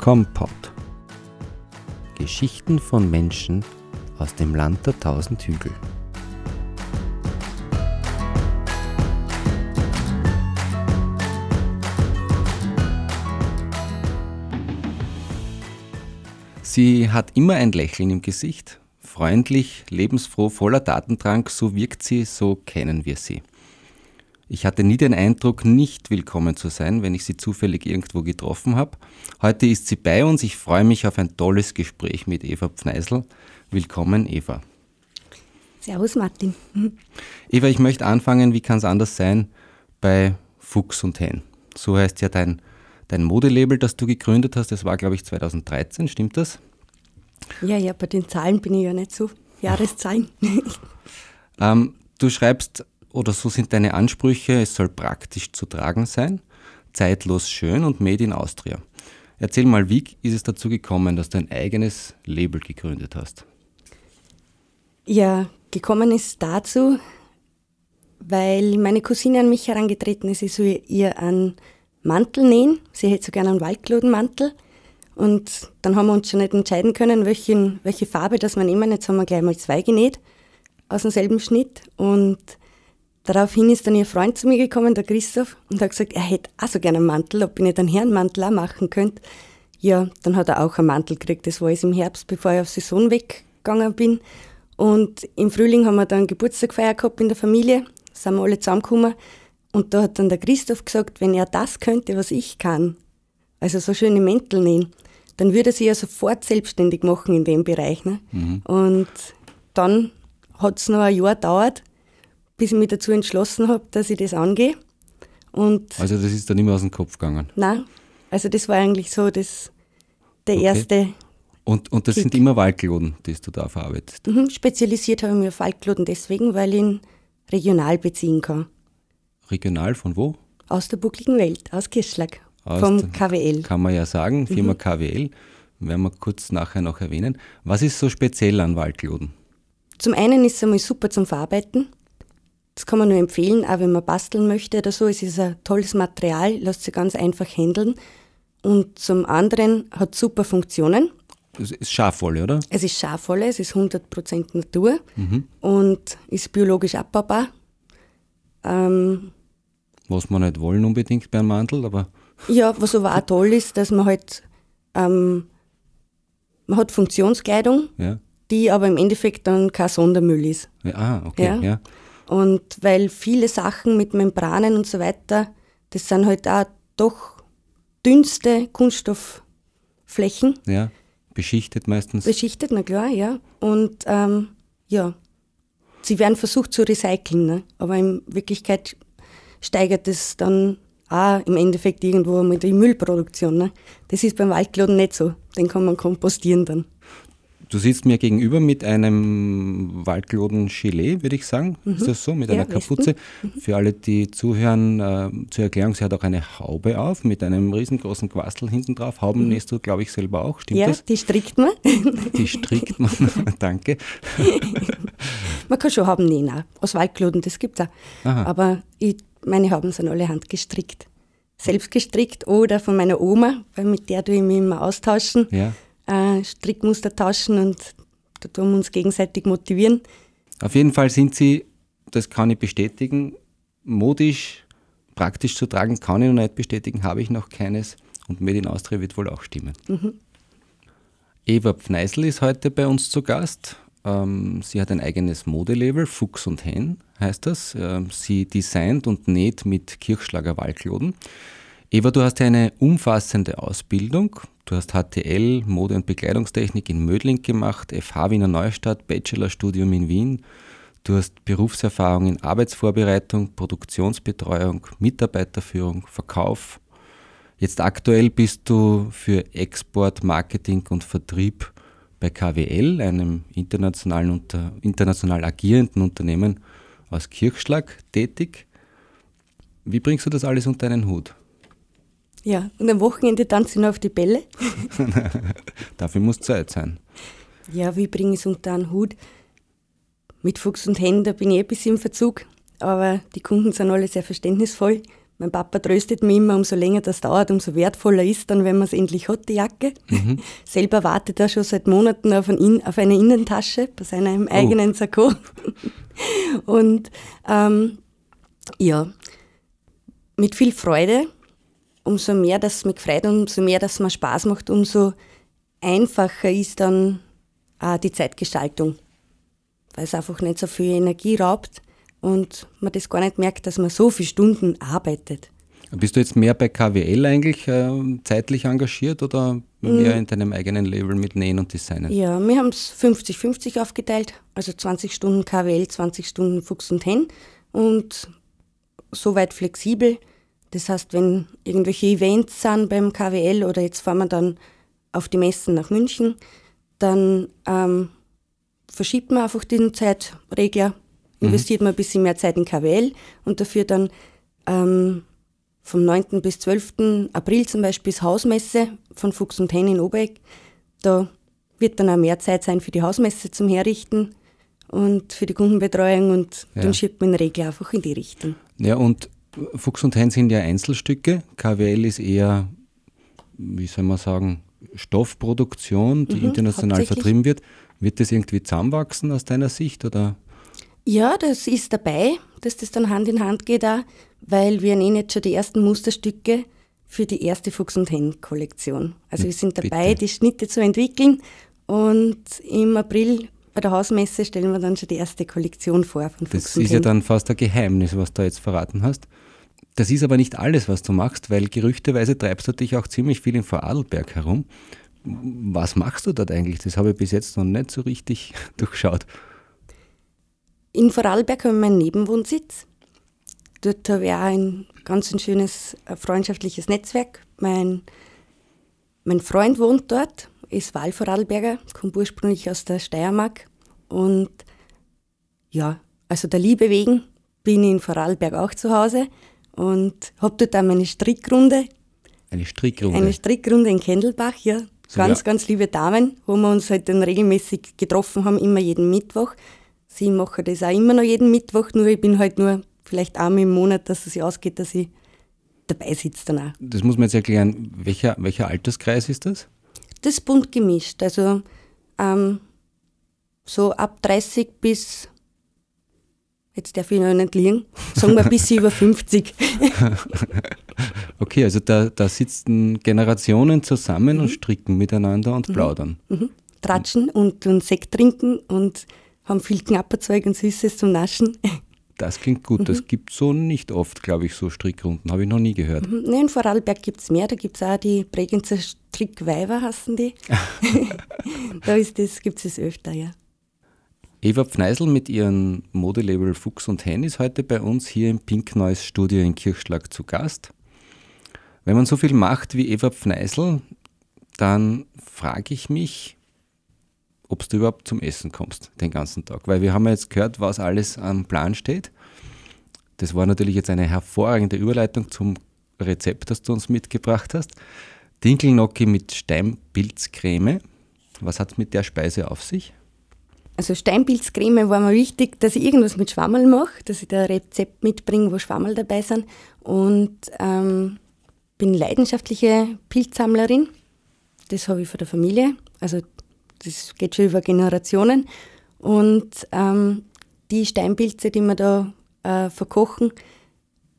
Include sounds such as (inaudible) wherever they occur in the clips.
Kompott. Geschichten von Menschen aus dem Land der tausend Hügel. Sie hat immer ein Lächeln im Gesicht, freundlich, lebensfroh, voller Datendrang, so wirkt sie, so kennen wir sie. Ich hatte nie den Eindruck, nicht willkommen zu sein, wenn ich sie zufällig irgendwo getroffen habe. Heute ist sie bei uns. Ich freue mich auf ein tolles Gespräch mit Eva Pfneisel. Willkommen, Eva. Servus, Martin. (laughs) Eva, ich möchte anfangen, wie kann es anders sein, bei Fuchs und Hen. So heißt ja dein, dein Modelabel, das du gegründet hast. Das war, glaube ich, 2013, stimmt das? Ja, ja, bei den Zahlen bin ich ja nicht so. Jahreszahlen. (laughs) ähm, du schreibst oder so sind deine Ansprüche, es soll praktisch zu tragen sein, zeitlos schön und made in Austria. Erzähl mal, wie ist es dazu gekommen, dass du ein eigenes Label gegründet hast? Ja, gekommen ist dazu, weil meine Cousine an mich herangetreten ist, ich soll ihr einen Mantel nähen. Sie hätte so gerne einen Waldklodenmantel. Und dann haben wir uns schon nicht entscheiden können, welchen, welche Farbe das wir nehmen. Jetzt haben wir gleich mal zwei genäht aus demselben Schnitt. Und Daraufhin ist dann ihr Freund zu mir gekommen, der Christoph, und hat gesagt, er hätte auch so gerne einen Mantel, ob ich nicht einen Herrenmantel auch machen könnte. Ja, dann hat er auch einen Mantel gekriegt. Das war jetzt im Herbst, bevor ich auf Saison weggegangen bin. Und im Frühling haben wir dann Geburtstag gefeiert gehabt in der Familie, sind wir alle zusammengekommen. Und da hat dann der Christoph gesagt, wenn er das könnte, was ich kann, also so schöne Mäntel nähen, dann würde er sich ja sofort selbstständig machen in dem Bereich. Ne? Mhm. Und dann hat es noch ein Jahr gedauert, bis ich mich dazu entschlossen habe, dass ich das angehe. Und also das ist dann immer aus dem Kopf gegangen? Nein, also das war eigentlich so das, der okay. erste. Und, und das Kick. sind immer Waldkloden, die du da verarbeitest? Mhm, spezialisiert habe ich mich auf Waldkloden deswegen, weil ich ihn regional beziehen kann. Regional von wo? Aus der buckligen Welt, aus Kirschlag, aus vom KWL. Kann man ja sagen, Firma mhm. KWL, werden wir kurz nachher noch erwähnen. Was ist so speziell an Waldkloden? Zum einen ist es einmal super zum Verarbeiten. Das kann man nur empfehlen, auch wenn man basteln möchte oder so. Es ist ein tolles Material, lässt sich ganz einfach handeln. Und zum anderen hat super Funktionen. Es ist Schafwolle, oder? Es ist Schafwolle, es ist 100% Natur mhm. und ist biologisch abbaubar. Ähm, was man nicht wollen unbedingt beim Mantel, aber... (laughs) Ja, was aber auch toll ist, dass man halt... Ähm, man hat Funktionskleidung, ja. die aber im Endeffekt dann kein Sondermüll ist. Ja, ah, okay, ja. ja. Und weil viele Sachen mit Membranen und so weiter, das sind halt auch doch dünnste Kunststoffflächen. Ja, beschichtet meistens. Beschichtet, na klar, ja. Und ähm, ja, sie werden versucht zu recyceln, ne? aber in Wirklichkeit steigert es dann auch im Endeffekt irgendwo mit der Müllproduktion. Ne? Das ist beim Waldkloden nicht so. Den kann man kompostieren dann. Du sitzt mir gegenüber mit einem Waldkloden-Gilet, würde ich sagen. Mhm. Ist das so? Mit ja, einer Kapuze. Mhm. Für alle, die zuhören, äh, zur Erklärung, sie hat auch eine Haube auf mit einem riesengroßen Quastel hinten drauf. Hauben mhm. nähst du, glaube ich, selber auch. Stimmt ja, das? die strickt man. (laughs) Die strickt man. (laughs) Danke. (laughs) man kann schon Hauben nähen auch. Aus Waldkloden, das gibt es auch. Aha. Aber ich, meine Hauben sind alle handgestrickt. Selbst gestrickt oder von meiner Oma, weil mit der tue ich mich immer austauschen. Ja äh, Strickmuster tauschen und da tun wir uns gegenseitig motivieren. Auf jeden Fall sind sie, das kann ich bestätigen, modisch, praktisch zu tragen, kann ich noch nicht bestätigen, habe ich noch keines. Und Made in Austria wird wohl auch stimmen. Mhm. Eva Pfneisel ist heute bei uns zu Gast. Ähm, sie hat ein eigenes Modelabel, Fuchs und Hen heißt das. Ähm, sie designt und näht mit Kirchschlager Waldkloden. Eva, du hast ja eine umfassende Ausbildung. Du hast HTL, Mode- und Bekleidungstechnik in Mödling gemacht, FH Wiener Neustadt, Bachelorstudium in Wien. Du hast Berufserfahrung in Arbeitsvorbereitung, Produktionsbetreuung, Mitarbeiterführung, Verkauf. Jetzt aktuell bist du für Export, Marketing und Vertrieb bei KWL, einem internationalen unter, international agierenden Unternehmen aus Kirchschlag, tätig. Wie bringst du das alles unter einen Hut? Ja, und am Wochenende tanze ich noch auf die Bälle. (laughs) Dafür muss Zeit sein. Ja, wie bringe ich es unter einen Hut? Mit Fuchs und Hen, da bin ich eh ein bisschen im Verzug, aber die Kunden sind alle sehr verständnisvoll. Mein Papa tröstet mich immer, umso länger das dauert, umso wertvoller ist dann, wenn man es endlich hat, die Jacke. Mhm. (laughs) Selber wartet er schon seit Monaten auf, ein, auf eine Innentasche bei seinem oh. eigenen Sakko. Und ähm, ja, mit viel Freude, umso mehr das mich freut, umso mehr das mir Spaß macht, umso einfacher ist dann auch die Zeitgestaltung, weil es einfach nicht so viel Energie raubt und man das gar nicht merkt, dass man so viele Stunden arbeitet. Bist du jetzt mehr bei KWL eigentlich äh, zeitlich engagiert oder mehr in deinem eigenen Label mit Nähen und Designen? Ja, wir haben es 50-50 aufgeteilt, also 20 Stunden KWL, 20 Stunden Fuchs und Hen und soweit flexibel. Das heißt, wenn irgendwelche Events sind beim KWL oder jetzt fahren wir dann auf die Messen nach München, dann ähm, verschiebt man einfach den Zeitregler Mhm. investiert man ein bisschen mehr Zeit in KWL und dafür dann ähm, vom 9. bis 12. April zum Beispiel ist Hausmesse von Fuchs und Hen in Obeck. Da wird dann auch mehr Zeit sein für die Hausmesse zum Herrichten und für die Kundenbetreuung und ja. dann schiebt man den Regel einfach in die Richtung. Ja, und Fuchs und Hen sind ja Einzelstücke. KWL ist eher, wie soll man sagen, Stoffproduktion, die mhm, international vertrieben wird. Wird das irgendwie zusammenwachsen aus deiner Sicht oder? Ja, das ist dabei, dass das dann Hand in Hand geht auch, weil wir nehmen jetzt schon die ersten Musterstücke für die erste Fuchs und Hen Kollektion. Also wir sind dabei, Bitte. die Schnitte zu entwickeln und im April bei der Hausmesse stellen wir dann schon die erste Kollektion vor von Fuchs Das ist Hen. ja dann fast ein Geheimnis, was du jetzt verraten hast. Das ist aber nicht alles, was du machst, weil gerüchteweise treibst du dich auch ziemlich viel in Vorarlberg herum. Was machst du dort eigentlich? Das habe ich bis jetzt noch nicht so richtig (laughs) durchschaut. In Vorarlberg haben wir einen Nebenwohnsitz. Dort habe ich auch ein ganz schönes freundschaftliches Netzwerk. Mein, mein Freund wohnt dort, ist Wahlvorarlberger, kommt ursprünglich aus der Steiermark. Und ja, also der Liebe wegen bin ich in Vorarlberg auch zu Hause und habe dort auch meine Strickrunde. Eine Strickrunde? Eine Strickrunde in Kendelbach, ja. So, ganz, ja. ganz liebe Damen, wo wir uns halt dann regelmäßig getroffen haben, immer jeden Mittwoch. Sie machen das auch immer noch jeden Mittwoch, nur ich bin halt nur vielleicht einmal im Monat, dass es sich ausgeht, dass ich dabei sitze dann auch. Das muss man jetzt erklären. Welcher, welcher Alterskreis ist das? Das ist bunt gemischt. Also ähm, so ab 30 bis, jetzt darf ich noch nicht liegen, sagen wir bis über 50. (laughs) okay, also da, da sitzen Generationen zusammen mhm. und stricken miteinander und mhm. plaudern. Mhm. Tratschen und, und Sekt trinken und haben viel Knapperzeug und Süßes zum Naschen. Das klingt gut. Das mhm. gibt es so nicht oft, glaube ich, so Strickrunden. Habe ich noch nie gehört. Mhm. Nein, in Vorarlberg gibt es mehr. Da gibt es auch die Bregenzer Strickweiber, hassen die. (laughs) (laughs) da gibt es öfter, ja. Eva Pfneisel mit ihrem Modelabel Fuchs und Hen ist heute bei uns hier im Pink Noise Studio in Kirchschlag zu Gast. Wenn man so viel macht wie Eva Pfneisel, dann frage ich mich, ob du überhaupt zum Essen kommst den ganzen Tag. Weil wir haben ja jetzt gehört, was alles am Plan steht. Das war natürlich jetzt eine hervorragende Überleitung zum Rezept, das du uns mitgebracht hast. Dinkelnocki mit Steinpilzcreme. Was hat es mit der Speise auf sich? Also Steinpilzcreme war mir wichtig, dass ich irgendwas mit Schwammerl mache, dass ich da ein Rezept mitbringe, wo Schwammerl dabei sind. Und ähm, bin leidenschaftliche Pilzsammlerin. Das habe ich von der Familie. Also das geht schon über Generationen. Und ähm, die Steinpilze, die wir da äh, verkochen,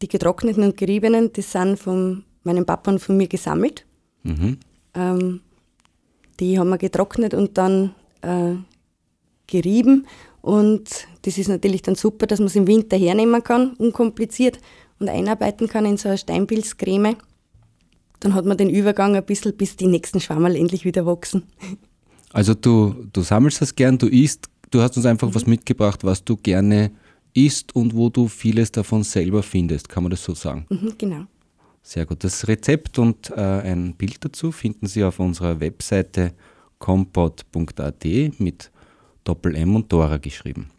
die getrockneten und geriebenen, die sind von meinem Papa und von mir gesammelt. Mhm. Ähm, die haben wir getrocknet und dann äh, gerieben. Und das ist natürlich dann super, dass man es im Winter hernehmen kann, unkompliziert, und einarbeiten kann in so eine Steinpilzcreme. Dann hat man den Übergang ein bisschen, bis die nächsten Schwammerl endlich wieder wachsen. (laughs) Also du, du sammelst das gern, du isst, du hast uns einfach mhm. was mitgebracht, was du gerne isst und wo du vieles davon selber findest, kann man das so sagen? Mhm, genau. Sehr gut. Das Rezept und äh, ein Bild dazu finden Sie auf unserer Webseite compot.at mit Doppel-M und Dora geschrieben.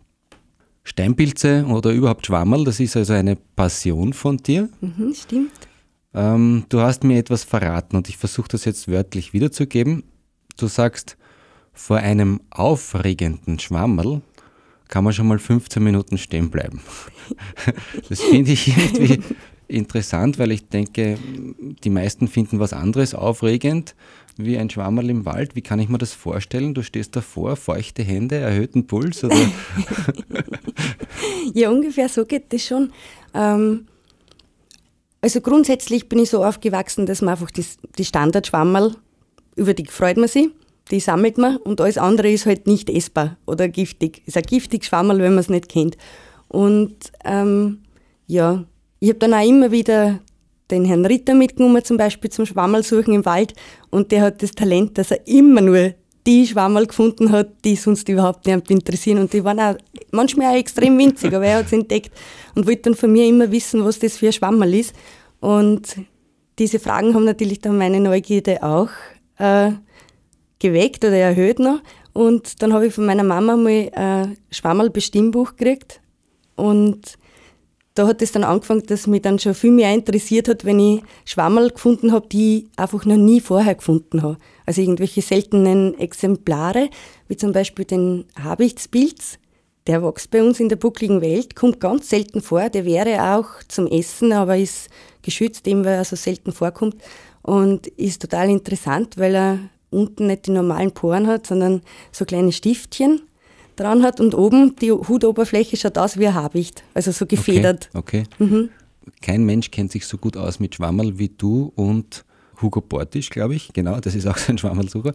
Steinpilze oder überhaupt Schwammerl, das ist also eine Passion von dir. Mhm, stimmt. Ähm, du hast mir etwas verraten und ich versuche das jetzt wörtlich wiederzugeben. Du sagst, vor einem aufregenden Schwammerl kann man schon mal 15 Minuten stehen bleiben. (laughs) Das finde ich irgendwie, interessant, weil ich denke, die meisten finden was anderes aufregend wie ein Schwammerl im Wald. Wie kann ich mir das vorstellen? Du stehst davor, feuchte Hände, erhöhten Puls? Oder? (laughs) ja, ungefähr so geht das schon. Ähm, also grundsätzlich bin ich so aufgewachsen, dass man einfach die, die Standardschwammerl, über die freut man sich, die sammelt man und alles andere ist halt nicht essbar oder giftig. Ist ein giftiges Schwammerl, wenn man es nicht kennt. Und ähm, ja, ich habe dann auch immer wieder den Herrn Ritter mitgenommen, zum Beispiel zum Schwammerlsuchen im Wald. Und der hat das Talent, dass er immer nur die Schwammerl gefunden hat, die sonst überhaupt nicht interessieren. Und die waren auch manchmal auch extrem winzig, aber er hat es entdeckt und wollte dann von mir immer wissen, was das für ein Schwammerl ist. Und diese Fragen haben natürlich dann meine Neugierde auch äh, geweckt oder erhöht noch. Und dann habe ich von meiner Mama mal ein Schwammerl-Bestimmbuch gekriegt. Und da hat es dann angefangen, dass mich dann schon viel mehr interessiert hat, wenn ich Schwammerl gefunden habe, die ich einfach noch nie vorher gefunden habe. Also irgendwelche seltenen Exemplare, wie zum Beispiel den Habichtspilz. Der wächst bei uns in der buckligen Welt, kommt ganz selten vor. Der wäre auch zum Essen, aber ist geschützt, eben weil er so selten vorkommt. Und ist total interessant, weil er unten nicht die normalen Poren hat, sondern so kleine Stiftchen dran hat und oben die Hutoberfläche schaut aus wie ein Habicht, also so gefedert. Okay. okay. Mhm. Kein Mensch kennt sich so gut aus mit Schwammerl wie du und Hugo Portisch, glaube ich. Genau, das ist auch sein Schwammerlsucher.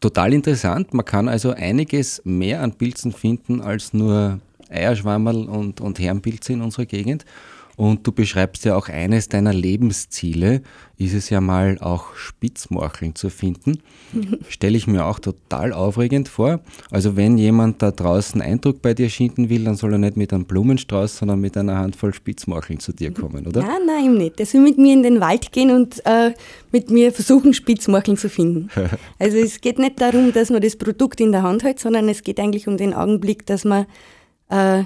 Total interessant. Man kann also einiges mehr an Pilzen finden als nur Eierschwammerl und, und Herrenpilze in unserer Gegend. Und du beschreibst ja auch eines deiner Lebensziele, ist es ja mal auch Spitzmorcheln zu finden. (laughs) Stelle ich mir auch total aufregend vor. Also wenn jemand da draußen Eindruck bei dir schinden will, dann soll er nicht mit einem Blumenstrauß, sondern mit einer Handvoll Spitzmorcheln zu dir kommen, oder? Nein, nein, nicht. Er soll mit mir in den Wald gehen und äh, mit mir versuchen, Spitzmorcheln zu finden. (laughs) also es geht nicht darum, dass man das Produkt in der Hand hat, sondern es geht eigentlich um den Augenblick, dass man äh,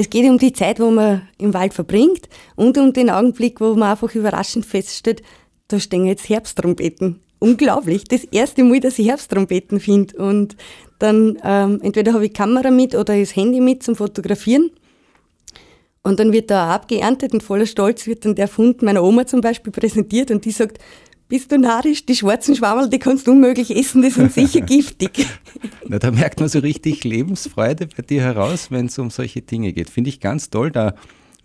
es geht um die Zeit, wo man im Wald verbringt und um den Augenblick, wo man einfach überraschend feststellt, da stehen jetzt Herbsttrompeten. Unglaublich. Das erste Mal, dass ich Herbsttrompeten finde. Und dann ähm, entweder habe ich Kamera mit oder das Handy mit zum Fotografieren. Und dann wird da abgeerntet und voller Stolz wird dann der Fund meiner Oma zum Beispiel präsentiert und die sagt, bist du narrisch? Die schwarzen Schwammerl, die kannst du unmöglich essen, die sind sicher (laughs) giftig. Na, da merkt man so richtig Lebensfreude bei dir heraus, wenn es um solche Dinge geht. Finde ich ganz toll. Da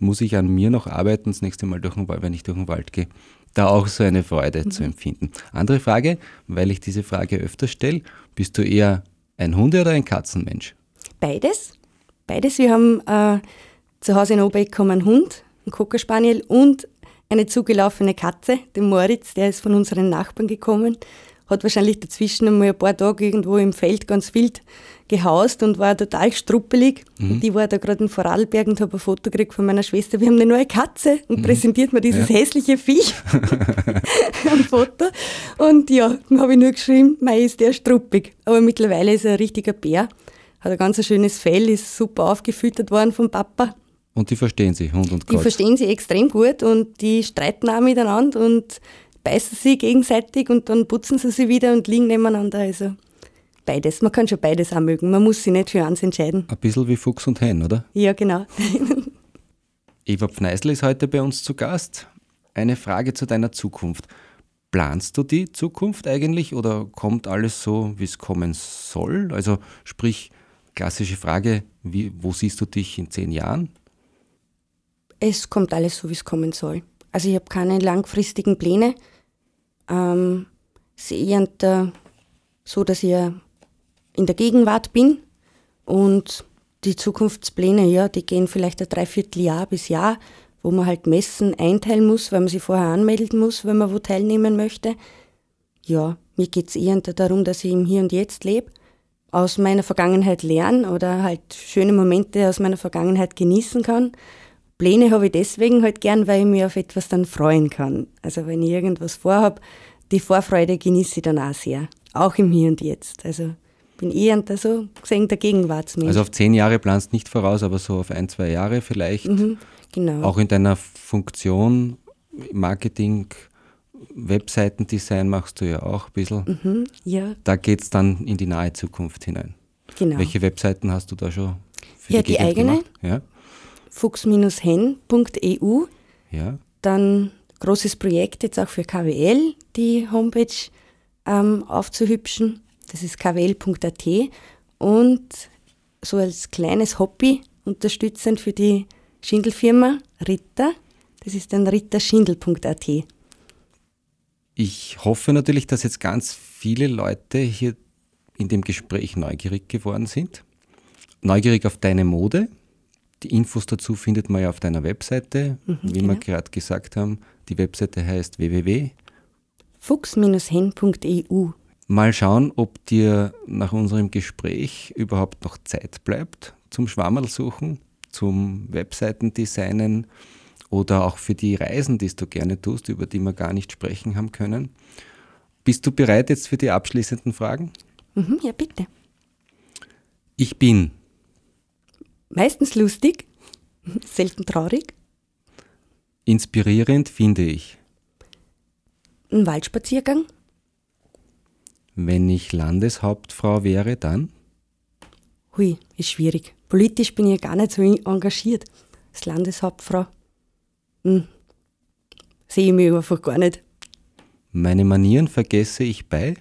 muss ich an mir noch arbeiten, das nächste Mal durch den Wald, wenn ich durch den Wald gehe, da auch so eine Freude mhm. zu empfinden. Andere Frage, weil ich diese Frage öfter stelle, bist du eher ein Hunde- oder ein Katzenmensch? Beides. Beides. Wir haben äh, zu Hause in Obeck einen Hund, einen Cocker Spaniel und eine zugelaufene Katze, den Moritz, der ist von unseren Nachbarn gekommen, hat wahrscheinlich dazwischen einmal ein paar Tage irgendwo im Feld ganz wild gehaust und war total struppelig. Mhm. Die war da gerade in Vorarlberg und habe ein Foto gekriegt von meiner Schwester. Wir haben eine neue Katze und mhm. präsentiert mir dieses ja. hässliche Viech (laughs) am Foto. Und ja, dann habe ich nur geschrieben, mei ist der struppig. Aber mittlerweile ist er ein richtiger Bär. Hat ein ganz schönes Fell, ist super aufgefüttert worden vom Papa. Und die verstehen sich, Hund und Katze? Die verstehen sich extrem gut und die streiten auch miteinander und beißen sich gegenseitig und dann putzen sie sich wieder und liegen nebeneinander. Also beides. Man kann schon beides auch mögen. Man muss sich nicht für eins entscheiden. Ein bisschen wie Fuchs und Hen, oder? Ja, genau. (laughs) Eva Pfneisel ist heute bei uns zu Gast. Eine Frage zu deiner Zukunft. Planst du die Zukunft eigentlich oder kommt alles so, wie es kommen soll? Also sprich, klassische Frage, wie, wo siehst du dich in zehn Jahren? Es kommt alles so, wie es kommen soll. Also ich habe keine langfristigen Pläne. Ähm, ist eher so, dass ich in der Gegenwart bin und die Zukunftspläne, ja, die gehen vielleicht ein Dreivierteljahr bis Jahr, wo man halt Messen einteilen muss, weil man sich vorher anmelden muss, wenn man wo teilnehmen möchte. Ja, mir geht es eher darum, dass ich im Hier und Jetzt lebe, aus meiner Vergangenheit lernen oder halt schöne Momente aus meiner Vergangenheit genießen kann Pläne habe ich deswegen halt gern, weil ich mich auf etwas dann freuen kann. Also wenn ich irgendwas vorhabe, die Vorfreude genieße ich dann auch sehr. Auch im Hier und Jetzt. Also bin eher da so gesehen der Gegenwartsmensch. Also auf zehn Jahre planst nicht voraus, aber so auf ein, zwei Jahre vielleicht. Mhm, genau. Auch in deiner Funktion, Marketing, Webseitendesign machst du ja auch ein bisschen. Mhm, ja. Da geht es dann in die nahe Zukunft hinein. Genau. Welche Webseiten hast du da schon für ja, die, die eigene. Gemacht? Ja fuchs-hen.eu. Ja. dann großes Projekt jetzt auch für KWL, die Homepage ähm, aufzuhübschen. Das ist kwl.at und so als kleines Hobby unterstützend für die Schindelfirma Ritter. Das ist dann ritterschindel.at. Ich hoffe natürlich, dass jetzt ganz viele Leute hier in dem Gespräch neugierig geworden sind. Neugierig auf deine Mode. Die Infos dazu findet man ja auf deiner Webseite. Mhm, Wie genau. wir gerade gesagt haben, die Webseite heißt www.fuchs-hen.eu. Mal schauen, ob dir nach unserem Gespräch überhaupt noch Zeit bleibt zum Schwammerl suchen, zum Webseitendesignen oder auch für die Reisen, die du gerne tust, über die wir gar nicht sprechen haben können. Bist du bereit jetzt für die abschließenden Fragen? Mhm, ja, bitte. Ich bin. Meistens lustig, (laughs) selten traurig. Inspirierend finde ich. Ein Waldspaziergang. Wenn ich Landeshauptfrau wäre, dann? Hui, ist schwierig. Politisch bin ich ja gar nicht so engagiert als Landeshauptfrau. Hm. Sehe ich mich einfach gar nicht. Meine Manieren vergesse ich bei?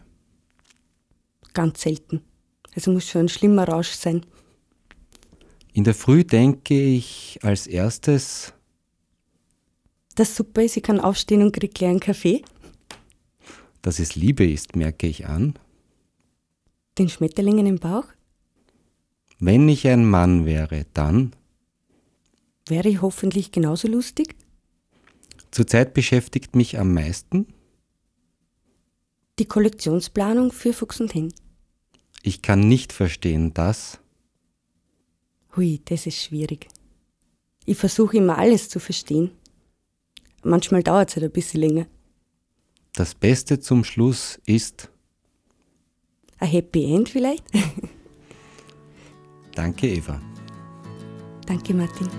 Ganz selten. Also muss schon ein schlimmer Rausch sein. In der Früh denke ich als erstes. Das super ist, ich kann aufstehen und kriege gleich einen Kaffee. Dass es Liebe ist, merke ich an. Den Schmetterlingen im Bauch? Wenn ich ein Mann wäre, dann? Wäre ich hoffentlich genauso lustig? Zurzeit beschäftigt mich am meisten die Kollektionsplanung für Fuchs und Hen. Ich kann nicht verstehen, dass. Hui, das ist schwierig. Ich versuche immer alles zu verstehen. Manchmal dauert es halt ein bisschen länger. Das Beste zum Schluss ist. Ein Happy End vielleicht? (laughs) Danke, Eva. Danke, Martin.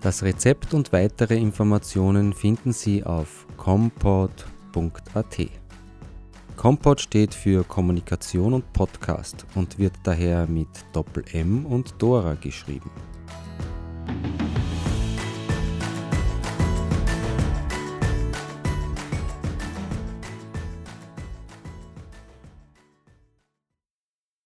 Das Rezept und weitere Informationen finden Sie auf compot.at. Compot steht für Kommunikation und Podcast und wird daher mit Doppel M und Dora geschrieben.